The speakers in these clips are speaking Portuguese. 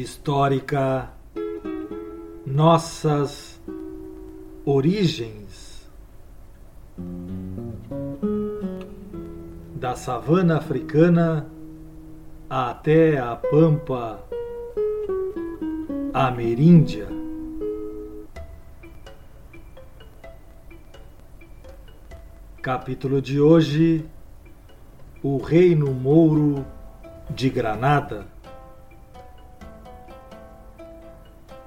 Histórica Nossas Origens da savana africana até a pampa ameríndia. Capítulo de hoje: O Reino Mouro de Granada.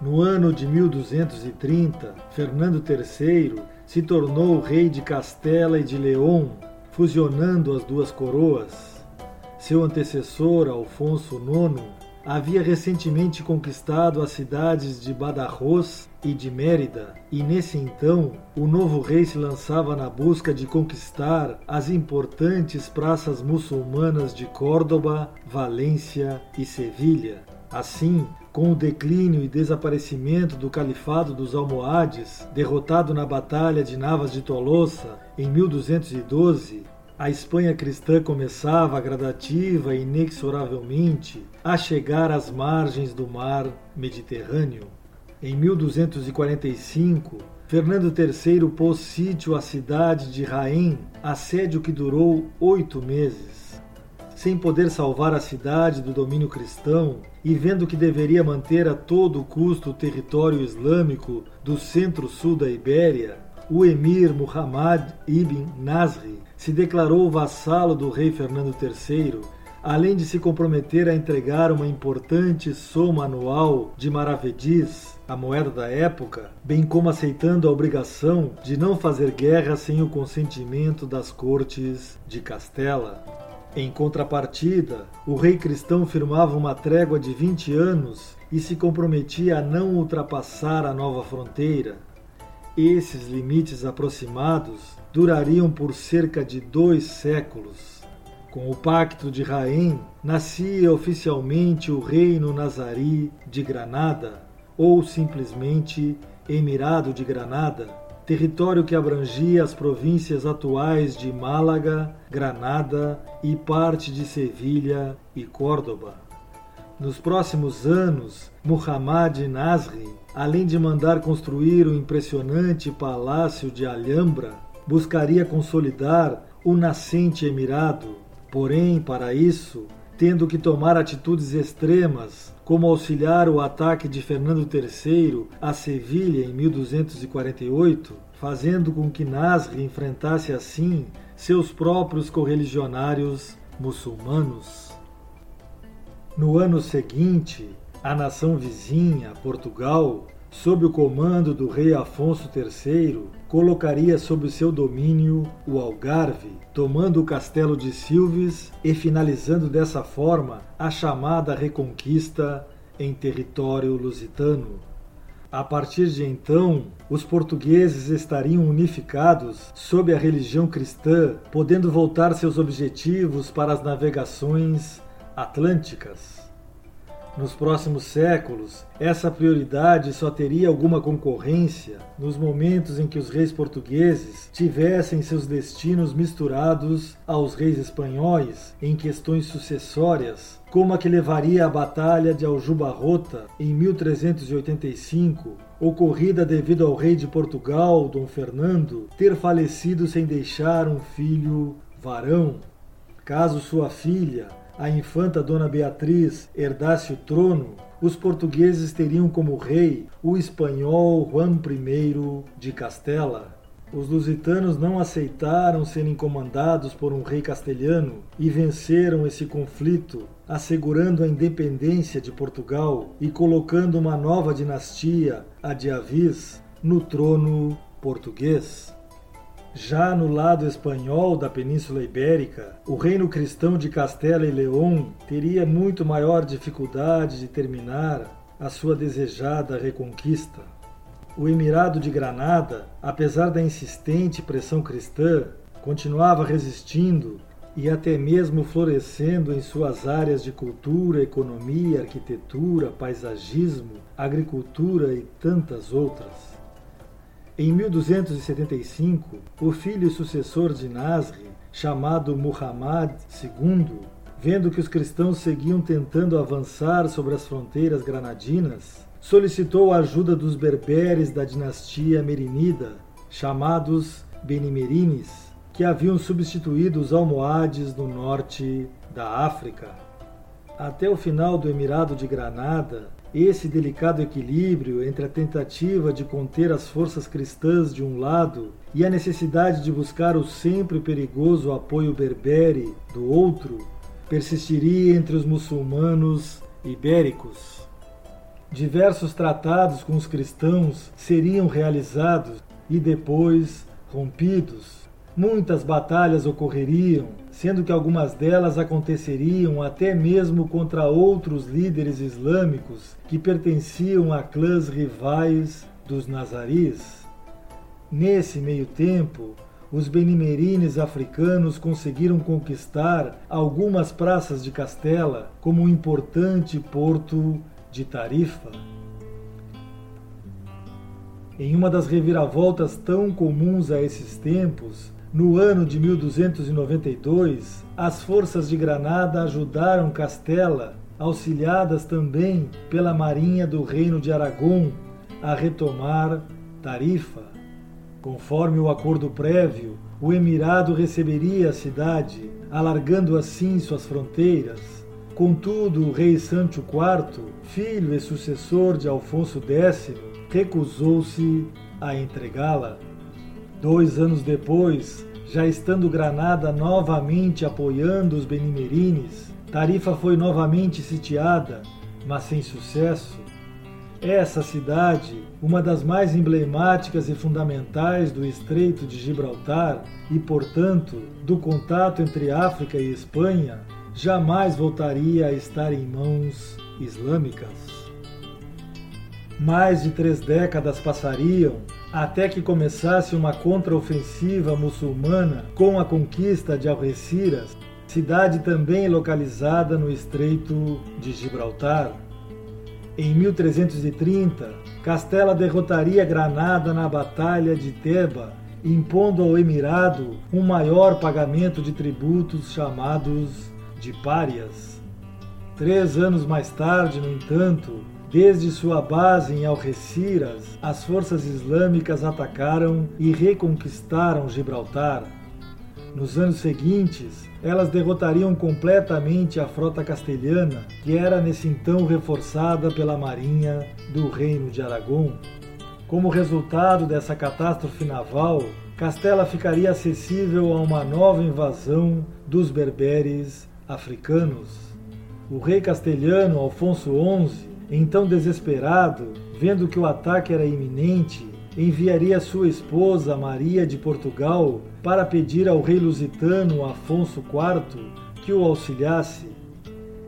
No ano de 1230, Fernando III se tornou rei de Castela e de León, fusionando as duas coroas. Seu antecessor, Alfonso IX, havia recentemente conquistado as cidades de Badajoz e de Mérida, e nesse então o novo rei se lançava na busca de conquistar as importantes praças muçulmanas de Córdoba, Valência e Sevilha. Assim, com o declínio e desaparecimento do califado dos Almohades, derrotado na Batalha de Navas de Tolosa em 1212, a Espanha cristã começava gradativa e inexoravelmente a chegar às margens do mar Mediterrâneo. Em 1245, Fernando III pôs sítio à cidade de Raém, assédio que durou oito meses sem poder salvar a cidade do domínio cristão e vendo que deveria manter a todo custo o território islâmico do centro-sul da Ibéria, o emir Muhammad ibn Nasri se declarou vassalo do rei Fernando III, além de se comprometer a entregar uma importante soma anual de maravedis, a moeda da época, bem como aceitando a obrigação de não fazer guerra sem o consentimento das cortes de Castela. Em contrapartida, o rei cristão firmava uma trégua de 20 anos e se comprometia a não ultrapassar a nova fronteira. Esses limites aproximados durariam por cerca de dois séculos. Com o Pacto de Raém, nascia oficialmente o Reino Nazari de Granada, ou simplesmente Emirado de Granada, território que abrangia as províncias atuais de Málaga, Granada e parte de Sevilha e Córdoba. Nos próximos anos, Muhammad Nasri, além de mandar construir o impressionante Palácio de Alhambra, buscaria consolidar o nascente emirado. Porém, para isso, tendo que tomar atitudes extremas, como auxiliar o ataque de Fernando III a Sevilha em 1248, fazendo com que Nasri enfrentasse assim seus próprios correligionários muçulmanos. No ano seguinte, a nação vizinha, Portugal, sob o comando do rei Afonso III, colocaria sob seu domínio o Algarve, tomando o castelo de Silves e finalizando dessa forma a chamada Reconquista em território lusitano. A partir de então, os portugueses estariam unificados sob a religião cristã, podendo voltar seus objetivos para as navegações atlânticas. Nos próximos séculos, essa prioridade só teria alguma concorrência nos momentos em que os reis portugueses tivessem seus destinos misturados aos reis espanhóis em questões sucessórias, como a que levaria à Batalha de Aljubarrota em 1385, ocorrida devido ao rei de Portugal, Dom Fernando, ter falecido sem deixar um filho varão. Caso sua filha, a infanta Dona Beatriz herdasse o trono, os portugueses teriam como rei o espanhol Juan I de Castela. Os lusitanos não aceitaram serem comandados por um rei castelhano e venceram esse conflito, assegurando a independência de Portugal e colocando uma nova dinastia, a de Avis, no trono português. Já no lado espanhol da Península Ibérica, o reino cristão de Castela e León teria muito maior dificuldade de terminar a sua desejada reconquista. O Emirado de Granada, apesar da insistente pressão cristã, continuava resistindo e até mesmo florescendo em suas áreas de cultura, economia, arquitetura, paisagismo, agricultura e tantas outras. Em 1275, o filho sucessor de Nasri, chamado Muhammad II, vendo que os cristãos seguiam tentando avançar sobre as fronteiras granadinas, solicitou a ajuda dos berberes da dinastia merinida, chamados Benimerines, que haviam substituído os almohades no norte da África. Até o final do Emirado de Granada, esse delicado equilíbrio entre a tentativa de conter as forças cristãs de um lado e a necessidade de buscar o sempre perigoso apoio berbere do outro persistiria entre os muçulmanos ibéricos. Diversos tratados com os cristãos seriam realizados e depois rompidos. Muitas batalhas ocorreriam, sendo que algumas delas aconteceriam até mesmo contra outros líderes islâmicos que pertenciam a clãs rivais dos Nazaris. Nesse meio tempo, os benimerines africanos conseguiram conquistar algumas praças de Castela, como o importante porto de Tarifa. Em uma das reviravoltas tão comuns a esses tempos, no ano de 1292, as forças de Granada ajudaram Castela, auxiliadas também pela marinha do Reino de Aragão, a retomar Tarifa. Conforme o acordo prévio, o emirado receberia a cidade, alargando assim suas fronteiras. Contudo, o rei Sancho IV, filho e sucessor de Alfonso X, recusou-se a entregá-la. Dois anos depois, já estando Granada novamente apoiando os benimerines, Tarifa foi novamente sitiada, mas sem sucesso. Essa cidade, uma das mais emblemáticas e fundamentais do Estreito de Gibraltar e, portanto, do contato entre África e Espanha, jamais voltaria a estar em mãos islâmicas. Mais de três décadas passariam até que começasse uma contraofensiva muçulmana com a conquista de Algeciras, cidade também localizada no Estreito de Gibraltar. Em 1330, Castela derrotaria Granada na Batalha de Teba, impondo ao Emirado um maior pagamento de tributos chamados de párias. Três anos mais tarde, no entanto, Desde sua base em Algeciras, as forças islâmicas atacaram e reconquistaram Gibraltar. Nos anos seguintes, elas derrotariam completamente a frota castelhana, que era nesse então reforçada pela marinha do Reino de Aragão. Como resultado dessa catástrofe naval, Castela ficaria acessível a uma nova invasão dos berberes africanos. O rei castelhano Alfonso XI então, desesperado, vendo que o ataque era iminente, enviaria sua esposa Maria de Portugal para pedir ao rei lusitano Afonso IV que o auxiliasse.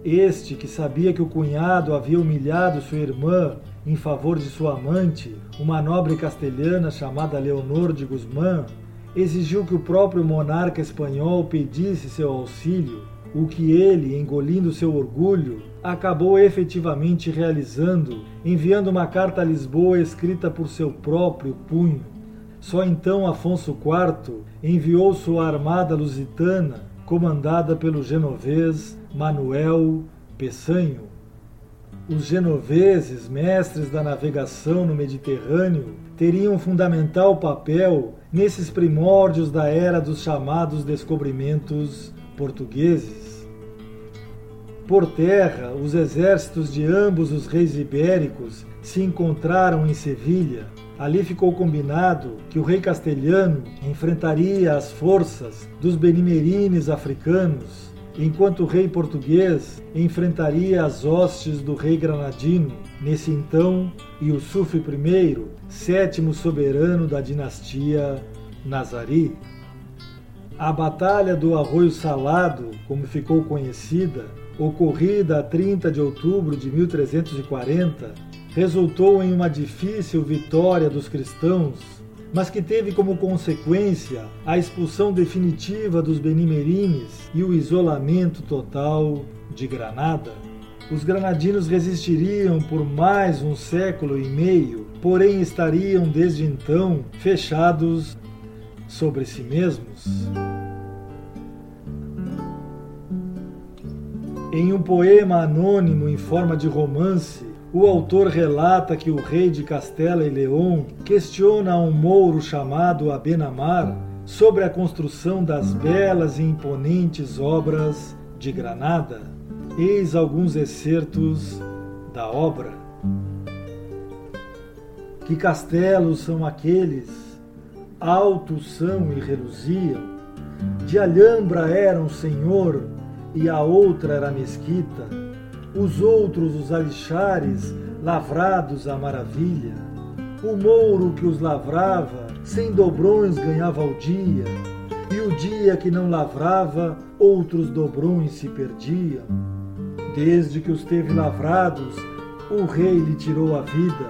Este, que sabia que o cunhado havia humilhado sua irmã em favor de sua amante, uma nobre castelhana chamada Leonor de Guzmán, exigiu que o próprio monarca espanhol pedisse seu auxílio, o que ele, engolindo seu orgulho, acabou efetivamente realizando, enviando uma carta a Lisboa escrita por seu próprio punho. Só então Afonso IV enviou sua armada lusitana, comandada pelo genovês Manuel Peçanho. Os genoveses, mestres da navegação no Mediterrâneo, teriam um fundamental papel nesses primórdios da era dos chamados descobrimentos portugueses. Por terra, os exércitos de ambos os reis ibéricos se encontraram em Sevilha. Ali ficou combinado que o rei castelhano enfrentaria as forças dos benimerines africanos, enquanto o rei português enfrentaria as hostes do rei granadino, nesse então Yusuf I, sétimo soberano da dinastia Nazari. A Batalha do Arroio Salado, como ficou conhecida, ocorrida a 30 de outubro de 1340, resultou em uma difícil vitória dos cristãos, mas que teve como consequência a expulsão definitiva dos benimerines e o isolamento total de Granada. Os granadinos resistiriam por mais um século e meio, porém estariam desde então fechados sobre si mesmos. Em um poema anônimo em forma de romance, o autor relata que o rei de Castela e León questiona a um mouro chamado Abenamar sobre a construção das belas e imponentes obras de Granada. Eis alguns excertos da obra. Que castelos são aqueles? Altos são e reluziam. De Alhambra eram senhor e a outra era mesquita, os outros os alixares lavrados à maravilha. O mouro que os lavrava, sem dobrões ganhava o dia, e o dia que não lavrava, outros dobrões se perdiam. Desde que os teve lavrados, o rei lhe tirou a vida,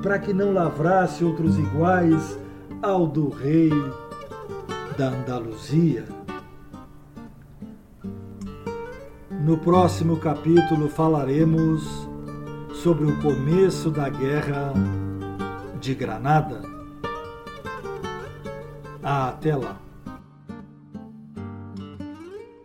para que não lavrasse outros iguais ao do rei da Andaluzia. No próximo capítulo falaremos sobre o começo da Guerra de Granada. Até lá!